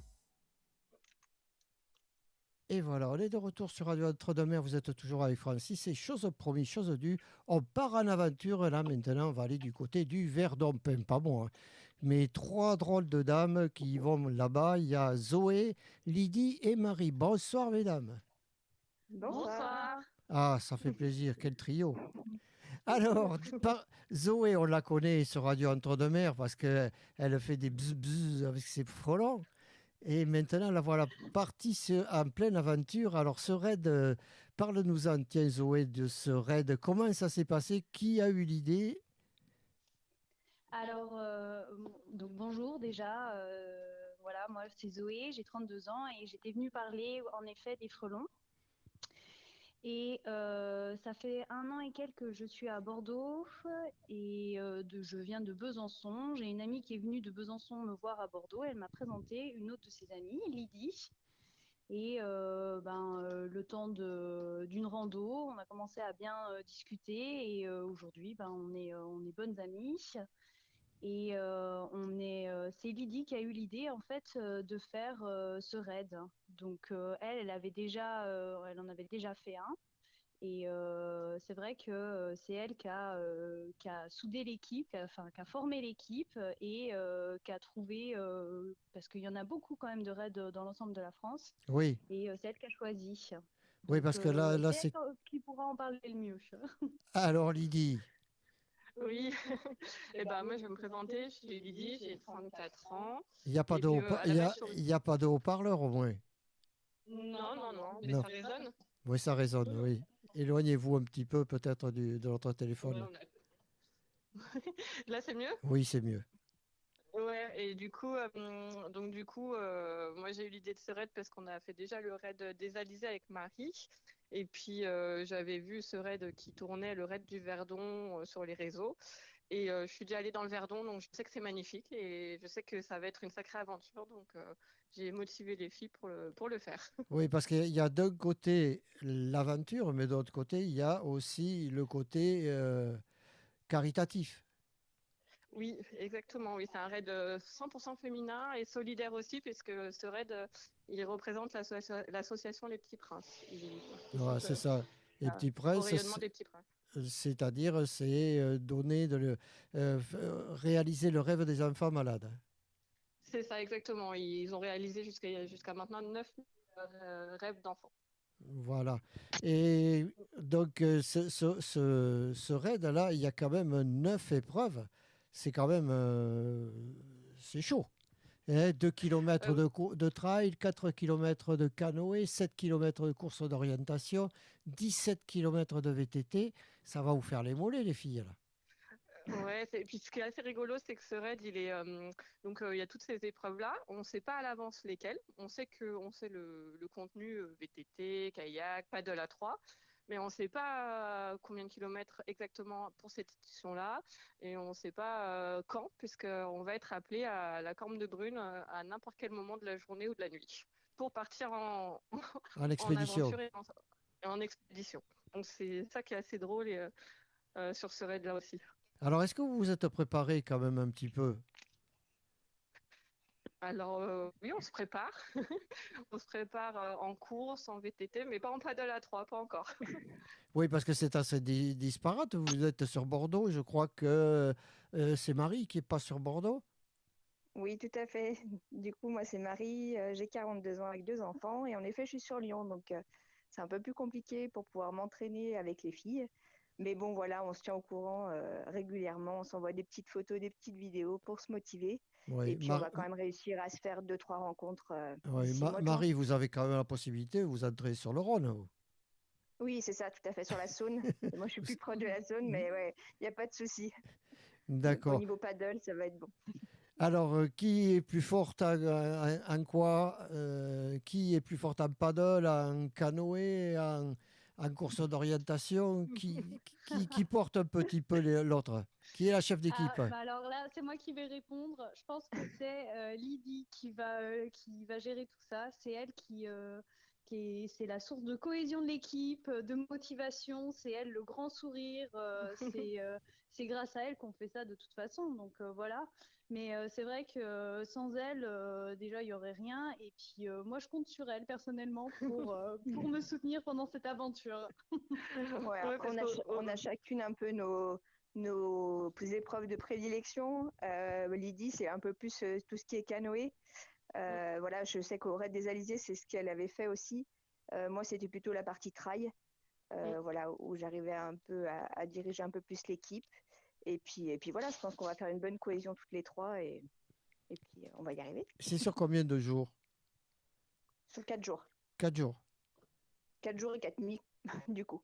Et voilà, on est de retour sur Radio Entre-deux-Mers. Vous êtes toujours avec Francis. Et chose promise, chose due, on part en aventure. Là, maintenant, on va aller du côté du Verdon. Pas bon, hein. Mais trois drôles de dames qui vont là-bas. Il y a Zoé, Lydie et Marie. Bonsoir, mesdames. Bonsoir. Ah, ça fait plaisir. Quel trio. Alors, par- Zoé, on la connaît sur Radio Entre-deux-Mers parce qu'elle fait des bzz bzz avec ses frelons. Et maintenant, la voilà partie en pleine aventure. Alors, ce raid, euh, parle-nous-en, tiens, Zoé, de ce raid. Comment ça s'est passé? Qui a eu l'idée? Alors, euh, donc bonjour déjà. euh, voilà, moi c'est Zoé, j'ai 32 ans et j'étais venue parler en effet des frelons. Et euh, ça fait un an et quelques que je suis à Bordeaux et euh, je viens de Besançon. J'ai une amie qui est venue de Besançon me voir à Bordeaux. Elle m'a présenté une autre de ses amies, Lydie. Et euh, ben, le temps d'une rando, on a commencé à bien discuter et aujourd'hui, ben, on est, on est bonnes amies. Et on est, c'est Lydie qui a eu l'idée en fait de faire ce raid. Donc euh, elle, elle avait déjà, euh, elle en avait déjà fait un. Et euh, c'est vrai que c'est elle qui a, euh, qui a soudé l'équipe, qui qui a formé l'équipe et euh, qui a trouvé, euh, parce qu'il y en a beaucoup quand même de raids dans l'ensemble de la France, Oui, et euh, c'est elle qui a choisi. oui, parce que là, Euh, là c'est qui pourra en parler le mieux. Alors, Lydie, Oui, et ben moi je vais me présenter, je suis Lydie, j'ai 34 ans. il n'y a pas de haut-parleur au moins. Non, non, non, mais Non. ça résonne. Oui, ça résonne, oui. Éloignez-vous un petit peu peut-être du- de votre téléphone. Là c'est mieux? Oui, c'est mieux. Ouais, et du coup, euh, donc du coup, euh, moi j'ai eu l'idée de ce raid parce qu'on a fait déjà le raid des Alizés avec Marie. Et puis euh, j'avais vu ce raid qui tournait, le raid du Verdon, euh, sur les réseaux. Et euh, je suis déjà allée dans le Verdon, donc je sais que c'est magnifique et je sais que ça va être une sacrée aventure. Donc euh, j'ai motivé les filles pour le, pour le faire. Oui, parce qu'il y a d'un côté l'aventure, mais d'autre côté, il y a aussi le côté euh, caritatif. Oui, exactement. Oui, c'est un raid euh, 100% féminin et solidaire aussi, puisque ce raid, euh, il représente l'asso- l'association Les Petits Princes. C'est ça. Des Petits Princes. c'est-à-dire, c'est euh, donner, de le, euh, euh, réaliser le rêve des enfants malades. C'est ça, exactement. Ils ont réalisé jusqu'à maintenant 9 euh, rêves d'enfants. Voilà. Et donc, euh, ce, ce, ce, ce raid-là, il y a quand même neuf épreuves. C'est quand même... euh, c'est chaud. 2 km de, de trail, 4 km de canoë, 7 km de course d'orientation, 17 km de VTT. Ça va vous faire les mollets, les filles. Là. Ouais, et puis ce qui est assez rigolo, c'est que ce raid, il est euh, donc euh, il y a toutes ces épreuves-là. On ne sait pas à l'avance lesquelles. On sait que on sait le, le contenu euh, VTT, kayak, paddle à 3, mais on ne sait pas combien de kilomètres exactement pour cette édition-là, et on ne sait pas quand, puisqu'on va être appelé à la Corne de Brune à n'importe quel moment de la journée ou de la nuit pour partir en, En expédition. aventure et en, expédition. Donc c'est ça qui est assez drôle et, sur ce raid-là aussi. Alors, est-ce que vous vous êtes préparé quand même un petit peu? Alors euh, oui, on se prépare. on se prépare euh, en course, en VTT, mais pas en paddle à 3, pas encore. Oui, parce que c'est assez di- disparate. Vous êtes sur Bordeaux. Je crois que euh, c'est Marie qui n'est pas sur Bordeaux? Oui, tout à fait. Du coup, moi, c'est Marie, euh, j'ai 42 ans avec deux enfants et en effet, je suis sur Lyon, donc euh, c'est un peu plus compliqué pour pouvoir m'entraîner avec les filles. Mais bon, voilà, on se tient au courant euh, régulièrement. On s'envoie des petites photos, des petites vidéos pour se motiver. Ouais, Et puis, Mar- on va quand même réussir à se faire deux, trois rencontres. euh, ouais, Ma- Marie, vous avez quand même la possibilité, vous entrez sur le Rhône. vous. Oui, c'est ça, tout à fait, sur la Saône. Moi, je suis plus proche de la Saône, mais ouais, il n'y a pas de souci. Donc, Au D'accord. niveau paddle, ça va être bon. Alors, euh, qui est plus forte en, quoi Qui est plus forte en paddle, en canoë, en, en course d'orientation qui, qui, qui porte un petit peu l'autre Qui est la chef d'équipe? Ah, bah alors là, c'est moi qui vais répondre. Je pense que c'est euh, Lydie qui va, euh, qui va gérer tout ça. C'est elle qui, euh, qui est, la source de cohésion de l'équipe, de motivation. C'est elle le grand sourire. c'est, grâce à elle qu'on fait ça de toute façon. Donc voilà. Mais euh, c'est vrai que euh, sans elle, euh, déjà, il y aurait rien. Et puis euh, moi, je compte sur elle personnellement pour, euh, pour me soutenir pendant cette aventure. Ouais, après, on, a, ch- on a chacune un peu nos, nos épreuves de prédilection. Euh, Lydie, c'est un peu plus euh, tout ce qui est canoë. Euh, Voilà, je sais qu'au Raid des Alizés, c'est ce qu'elle avait fait aussi. Euh, moi, c'était plutôt la partie trail, euh, voilà, où j'arrivais un peu à, à diriger un peu plus l'équipe. Et puis, et puis voilà, je pense qu'on va faire une bonne cohésion toutes les trois et, et puis on va y arriver. C'est sur combien de jours? Sur quatre jours. Quatre jours. Quatre jours et quatre nuits, du coup.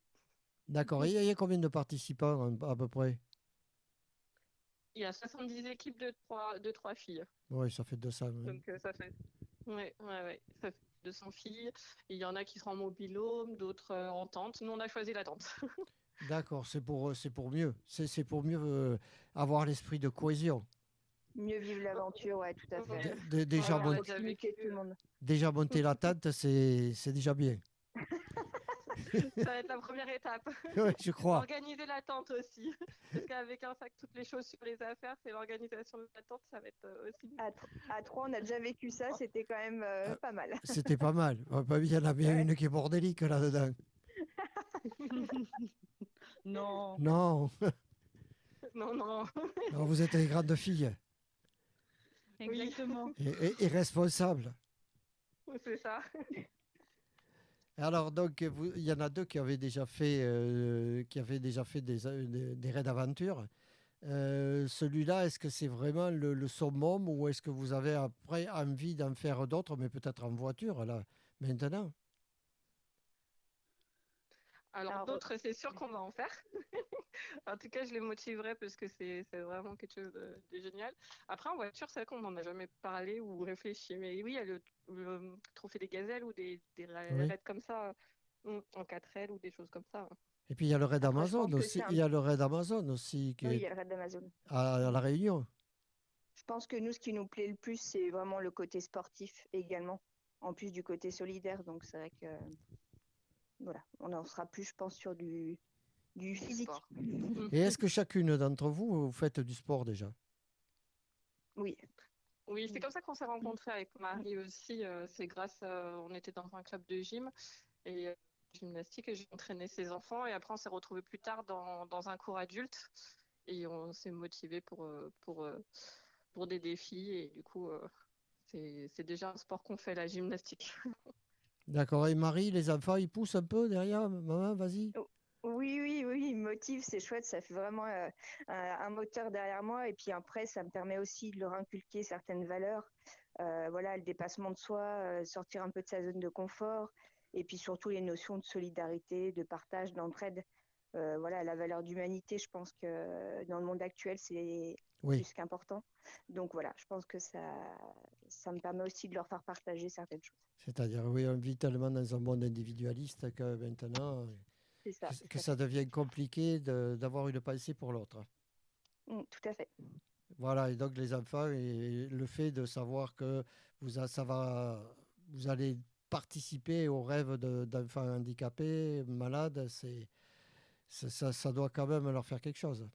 D'accord. Et il y a- combien de participants à à peu près? Il y a 70 équipes de trois, de trois filles. Oui, ça fait 200. ouais. Donc euh, ça fait. Ouais, ouais, ouais. Ça fait 200 filles. Il y en a qui seront en mobilhome, d'autres euh, en tente. Nous, on a choisi la tente. D'accord, c'est pour, euh, c'est pour mieux. C'est c'est pour mieux euh, avoir l'esprit de cohésion. Mieux vivre l'aventure, ouais, tout à fait. Dé- dé- déjà, Ouais, proximité, tout le monde. déjà monter la tente, c'est c'est déjà bien. ça va être la première étape. Ouais, je crois. Organiser la tente aussi. Parce qu'avec un sac, toutes les chaussures, les affaires, c'est l'organisation de la tente, ça va être euh, aussi. À, tr- à trois, on a déjà vécu ça, c'était quand même euh, pas mal. C'était pas mal. Bah, Il y en a bien une qui est bordélique là-dedans. non. Non, Non, non. Non, vous êtes des grandes filles Exactement. et, et- et responsables. c'est ça. Alors donc, il y en a deux qui avaient déjà fait, euh, qui avaient déjà fait des, euh, des, des raids d'aventure. Euh, Celui-là, est-ce que c'est vraiment le, le summum ou est-ce que vous avez après envie d'en faire d'autres, mais peut-être en voiture là maintenant? Alors, Alors, d'autres, c'est sûr qu'on va en faire. en tout cas, je les motiverai parce que c'est c'est vraiment quelque chose de, de génial. Après, en voiture, c'est vrai qu'on n'en a jamais parlé ou réfléchi. Mais oui, il y a le, le trophée des gazelles ou des, des Oui. raids comme ça, en 4L ou des choses comme ça. Et puis il y a le raid Après, Amazon aussi. un- Il y a le raid Amazon aussi qui Oui, il y a le raid d'Amazon. à, à la Réunion. Je pense que nous, ce qui nous plaît le plus, c'est vraiment le côté sportif également, en plus du côté solidaire. Donc, c'est vrai que voilà, on en sera plus, je pense, sur du, du physique. Et est-ce que chacune d'entre vous, vous faites du sport déjà? Oui, Oui, c'est comme ça qu'on s'est rencontrés avec Marie aussi. euh, c'est grâce, euh, on était dans un club de gym et euh, gymnastique et j'ai entraîné ses enfants et après on s'est retrouvés plus tard dans, dans un cours adulte et on s'est motivés pour, pour, pour des défis et du coup c'est c'est déjà un sport qu'on fait, la gymnastique. D'accord. Et Marie, les enfants, ils poussent un peu derrière Maman, vas-y. oui, oui, oui, il me motive, c'est chouette, ça fait vraiment euh, un, moteur derrière moi. Et puis après, ça me permet aussi de leur inculquer certaines valeurs. Euh, voilà, le dépassement de soi, euh, sortir un peu de sa zone de confort. Et puis surtout les notions de solidarité, de partage, d'entraide. Voilà, la valeur d'humanité, je pense que dans le monde actuel, c'est Oui. plus qu'important. Donc voilà, je pense que ça, ça me permet aussi de leur faire partager certaines choses. C'est-à-dire, oui, on vit tellement dans un monde individualiste que maintenant, ça. que, ça devient compliqué de- d'avoir une pensée pour l'autre. Mm, tout à fait. Voilà, et donc les enfants, et le fait de savoir que vous, a- ça va, vous allez participer aux rêves de- d'enfants handicapés, malades, c'est, c'est- ça, ça doit quand même leur faire quelque chose.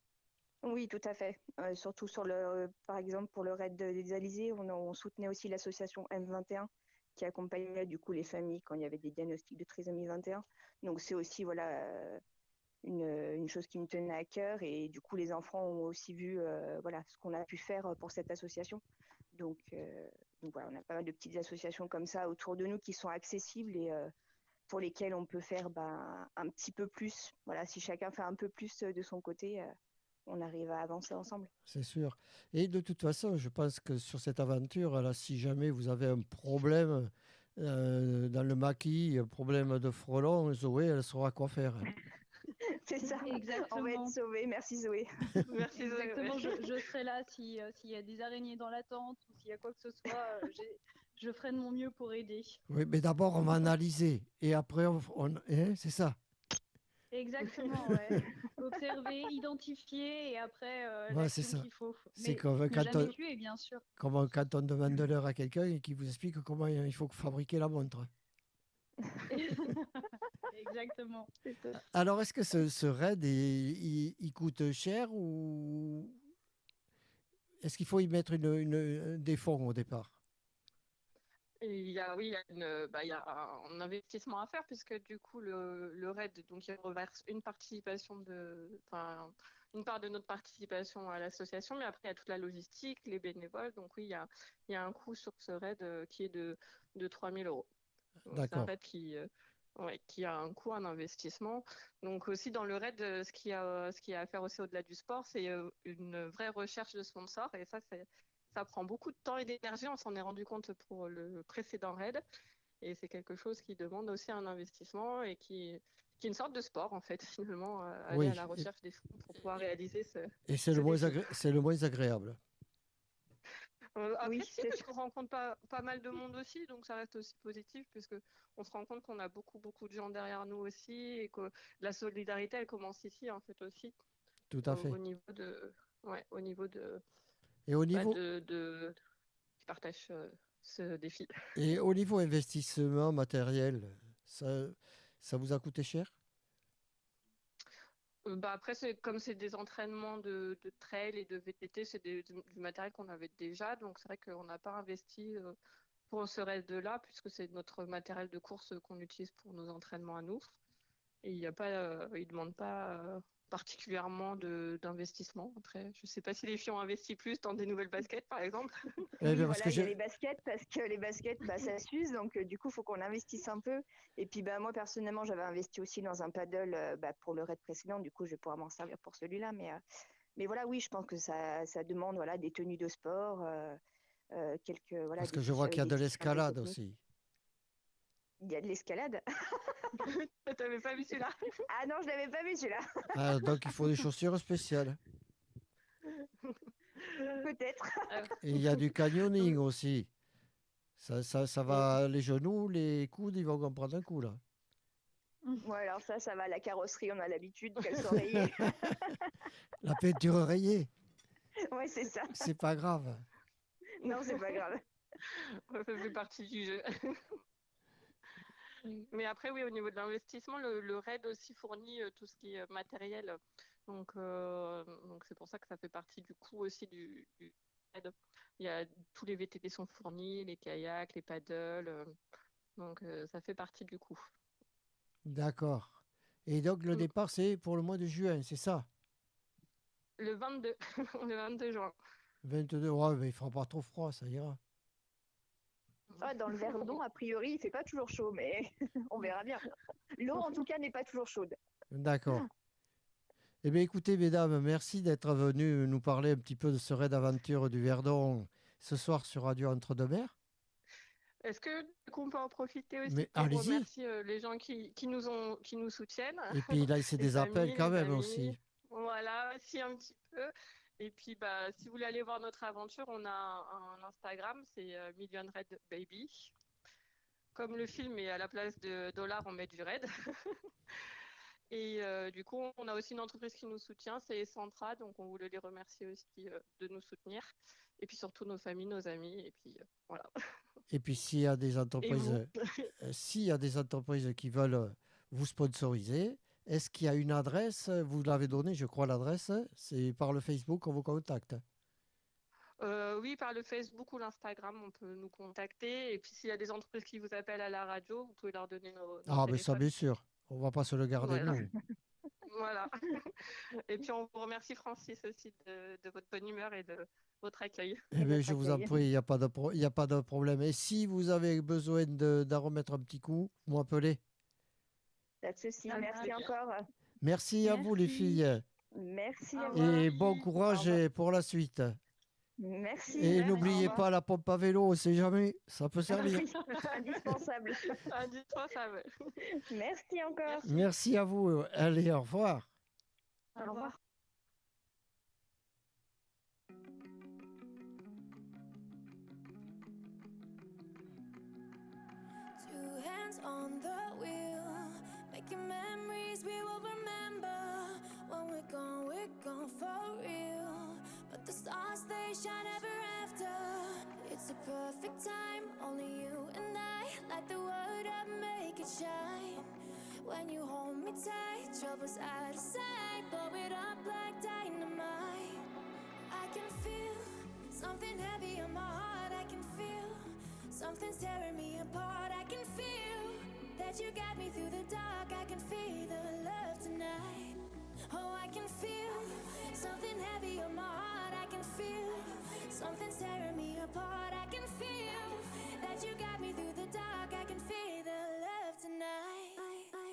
Oui, tout à fait. Euh, surtout sur le, euh, par exemple, pour le raid de- des Alizés, on, soutenait aussi l'association M21 qui accompagnait du coup les familles quand il y avait des diagnostics de trisomie 21. Donc c'est aussi voilà euh, une, chose qui me tenait à cœur et du coup les enfants ont aussi vu voilà ce qu'on a pu faire pour cette association. Donc, voilà, on a pas mal de petites associations comme ça autour de nous qui sont accessibles et, pour lesquels on peut faire ben, un petit peu plus. Voilà, si chacun fait un peu plus de son côté, on arrive à avancer ensemble. C'est sûr. Et de toute façon, je pense que sur cette aventure, là, si jamais vous avez un problème dans le maquis, un problème de frelon, Zoé, elle saura quoi faire. C'est ça. Exactement. On va être sauvés. Merci Zoé. Merci Exactement. Je, je, serai là s'il y a des araignées dans la tente ou s'il y a quoi que ce soit. je ferai de mon mieux pour aider. Oui, mais d'abord, on va analyser. Et après, on, hein, c'est ça. Exactement, ouais. Observer, identifier et après euh, ouais, c'est ça. qu'il faut. C'est comme quand on, tuer, bien sûr. Comme quand on demande de l'heure à quelqu'un et qui vous explique comment il faut fabriquer la montre. Exactement. Alors, est-ce que ce, ce raid, il, il, coûte cher ou est-ce qu'il faut y mettre une, une, des fonds au départ? Il y a, oui, il y a, une, bah, il y a un investissement à faire puisque du coup le, le RAID donc il reverse une participation de, enfin une part de notre participation à l'association, mais après il y a toute la logistique, les bénévoles, donc oui il y a, il y a un coût sur ce RAID euh, qui est de de 3000 euros. C'est un RAID qui euh, ouais, qui a un coût, un investissement. Donc aussi dans le RAID, euh, ce qui a ce qui a à faire aussi au-delà du sport, c'est une vraie recherche de sponsors et ça c'est ça prend beaucoup de temps et d'énergie. On s'en est rendu compte pour le précédent raid. Et c'est quelque chose qui demande aussi un investissement et qui, qui est une sorte de sport, en fait, finalement, euh, aller à la recherche des fonds pour pouvoir réaliser ce. Et c'est le, moins c'est le moins agréable. Euh, après, oui, c'est parce qu'on rencontre pas, pas mal de monde aussi, donc ça reste aussi positif, puisque on se rend compte qu'on a beaucoup, beaucoup de gens derrière nous aussi, et que la solidarité, elle commence ici, en fait, aussi. Tout à fait. Au niveau de, ouais, au niveau de, et au niveau de, de, qui partagent euh, ce défi. Et au niveau investissement matériel, ça, ça vous a coûté cher? Euh, bah après, c'est comme c'est des entraînements de, de, trail et de VTT, c'est du matériel qu'on avait déjà. Donc, c'est vrai qu'on n'a pas investi euh, pour ce reste-là, puisque c'est notre matériel de course qu'on utilise pour nos entraînements à nous. Et il ne demande pas particulièrement d'investissement. Après, je ne sais pas si les filles ont investi plus dans des nouvelles baskets, par exemple. Eh il y a les baskets parce que les baskets, bah, ça s'use, donc euh, du coup, il faut qu'on investisse un peu. Et puis, bah, moi personnellement, j'avais investi aussi dans un paddle euh, bah, pour le raid précédent. Du coup, je vais pouvoir m'en servir pour celui-là. Mais, euh, mais voilà, oui, je pense que ça, ça demande voilà des tenues de sport, quelques voilà. Parce que je vois qu'il y a de l'escalade aussi. Il y a de l'escalade. T'avais pas vu celui-là Ah non, je l'avais pas vu celui-là. ah, donc il faut des chaussures spéciales. Peut-être. Et il y a du canyoning aussi. Ça, ça, ça va, les genoux, les coudes, ils vont en prendre un coup là. Ouais, alors ça, ça va. La carrosserie, on a l'habitude qu'elle soit rayée. La peinture rayée. Ouais, c'est ça. C'est pas grave. Non, c'est pas grave. Ça fait partie du jeu. Mais après, oui, au niveau de l'investissement, le, RAID aussi fournit euh, tout ce qui est matériel. Donc, euh, donc c'est pour ça que ça fait partie du coût aussi du, RAID. Il y a, tous les VTT sont fournis, les kayaks, les paddles. Euh, donc, ça fait partie du coût. D'accord. Et donc, le départ, c'est pour le mois de juin, c'est ça? Le 22, le 22 juin. 22, ouais, mais il ne fera pas trop froid, ça ira. Ah, dans le Verdon, a priori, il fait pas toujours chaud, mais on verra bien. L'eau, en tout cas, n'est pas toujours chaude. D'accord. Eh bien, écoutez, mesdames, merci d'être venues nous parler un petit peu de ce raid d'aventure du Verdon ce soir sur Radio Entre-deux-Mers. Est-ce que qu'on peut en profiter aussi pour remercier euh, les gens qui, qui, nous ont qui nous soutiennent Et puis là, c'est des appels quand même aussi. Voilà, aussi un petit peu. Et puis, bah, si vous voulez aller voir notre aventure, on a un, Instagram, c'est euh, Million Red Baby. Comme le film est à la place de dollars, on met du red. Et euh, du coup, on a aussi une entreprise qui nous soutient, c'est Centra, donc on voulait les remercier aussi euh, de nous soutenir. Et puis surtout nos familles, nos amis, et puis voilà. Et puis s'il y a des entreprises, s'il y a des entreprises qui veulent vous sponsoriser, est-ce qu'il y a une adresse? Vous l'avez donnée, je crois, l'adresse. C'est par le Facebook qu'on vous contacte. Euh, oui, par le Facebook ou l'Instagram, on peut nous contacter. Et puis, s'il y a des entreprises qui vous appellent à la radio, vous pouvez leur donner nos. ah, mais ça, bien sûr. On ne va pas se le garder, voilà. nous. voilà. Et puis, on vous remercie, Francis, aussi de, votre bonne humeur et de votre accueil. Eh bien, je vous en prie, il n'y a, pas de a pas de problème. Et si vous avez besoin d'en remettre un petit coup, vous m'appelez. Pas de souci. Merci encore. Merci, à vous, les filles. Merci à vous. Et bon courage pour la suite. Merci. Et n'oubliez pas la pompe à vélo, on sait jamais, ça peut servir. Indispensable. Indispensable. Merci encore. Merci à vous. Allez, au revoir. Au revoir. Two hands on the wheel, making memories we will remember. When we're gone, we're gone for real. But the stars they shine ever after. It's a perfect time, only you and I light the world up, make it shine. When you hold me tight, troubles out of sight, blow it up like dynamite. I can feel something heavy on my heart. I can feel something's tearing me apart. I can feel that you got me through the dark. I can feel the love tonight. Oh, I can feel something heavy on my heart. I can feel something's tearing me apart. I can feel that you got me through the dark. I can feel the love tonight.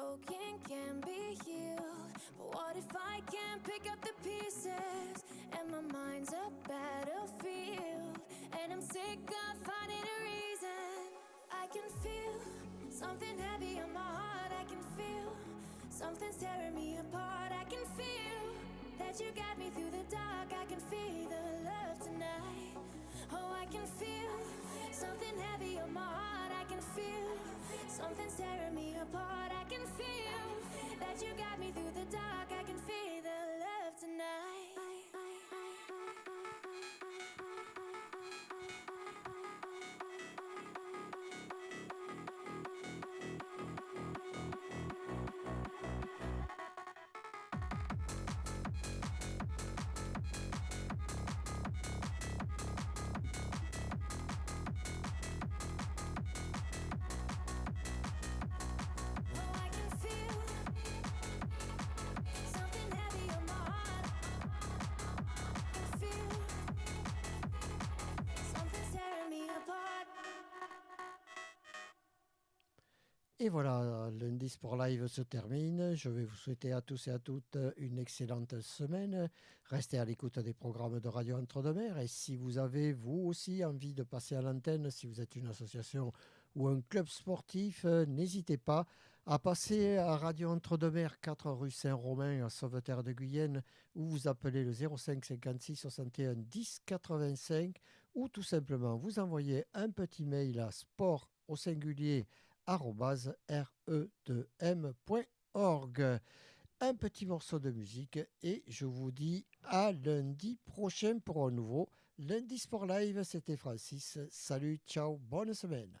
Broken can be healed, but what if I can't pick up the pieces? And my mind's a battlefield, and I'm sick of finding a reason. I can feel something heavy on my heart. I can feel something's tearing me apart. I can feel that you got me through the dark. I can feel the love tonight. Oh, I can feel something heavy on my heart. I can feel something's tearing me apart. I can feel that you got me through the dark. I can feel Et voilà, lundi Sport Live se termine. Je vais vous souhaiter à tous et à toutes une excellente semaine. Restez à l'écoute des programmes de Radio Entre-deux-Mers. Et si vous avez, vous aussi, envie de passer à l'antenne, si vous êtes une association ou un club sportif, euh, n'hésitez pas à passer à Radio Entre-deux-Mers, 4 rue Saint-Romain, à Sauveterre de Guyenne, ou vous appelez le 05 56 61 10 85, ou tout simplement vous envoyez un petit mail à sport au singulier re2m.org. Un petit morceau de musique et je vous dis à lundi prochain pour un nouveau Lundi Sport Live. C'était Francis. Salut, ciao, bonne semaine.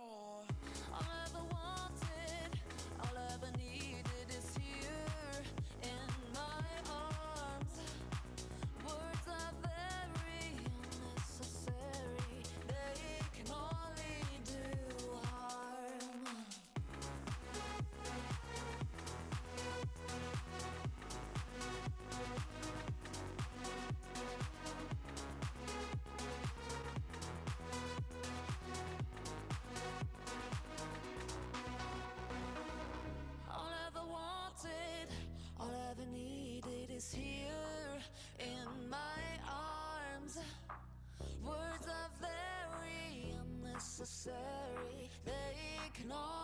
can all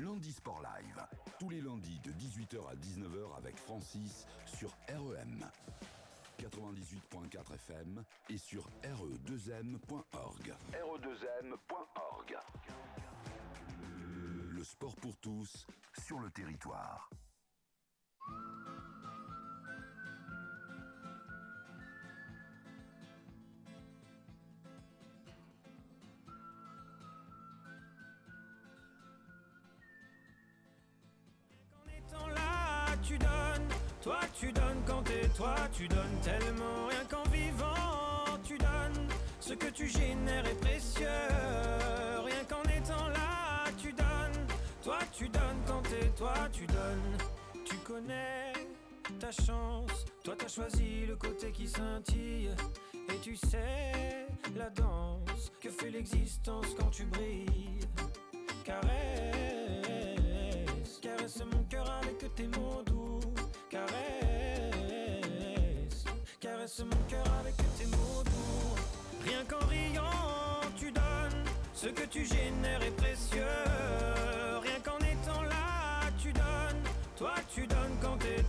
Lundi Sport Live, tous les lundis de 18h à 19h avec Francis sur REM. 98.4 FM et sur re2m.org. re2m.org. Le sport pour tous sur le territoire.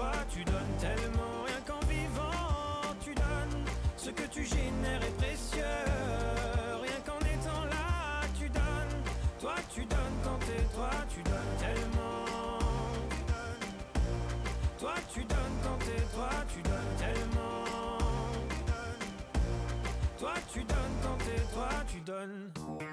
Toi, tu donnes tellement. Rien qu'en vivant, tu donnes, ce que tu génères est précieux. Rien qu'en étant là, tu donnes, toi tu donnes quand t'es toi, tu donnes tellement. Toi tu donnes quand t'es toi, tu donnes tellement. Toi tu donnes quand t'es toi, tu donnes.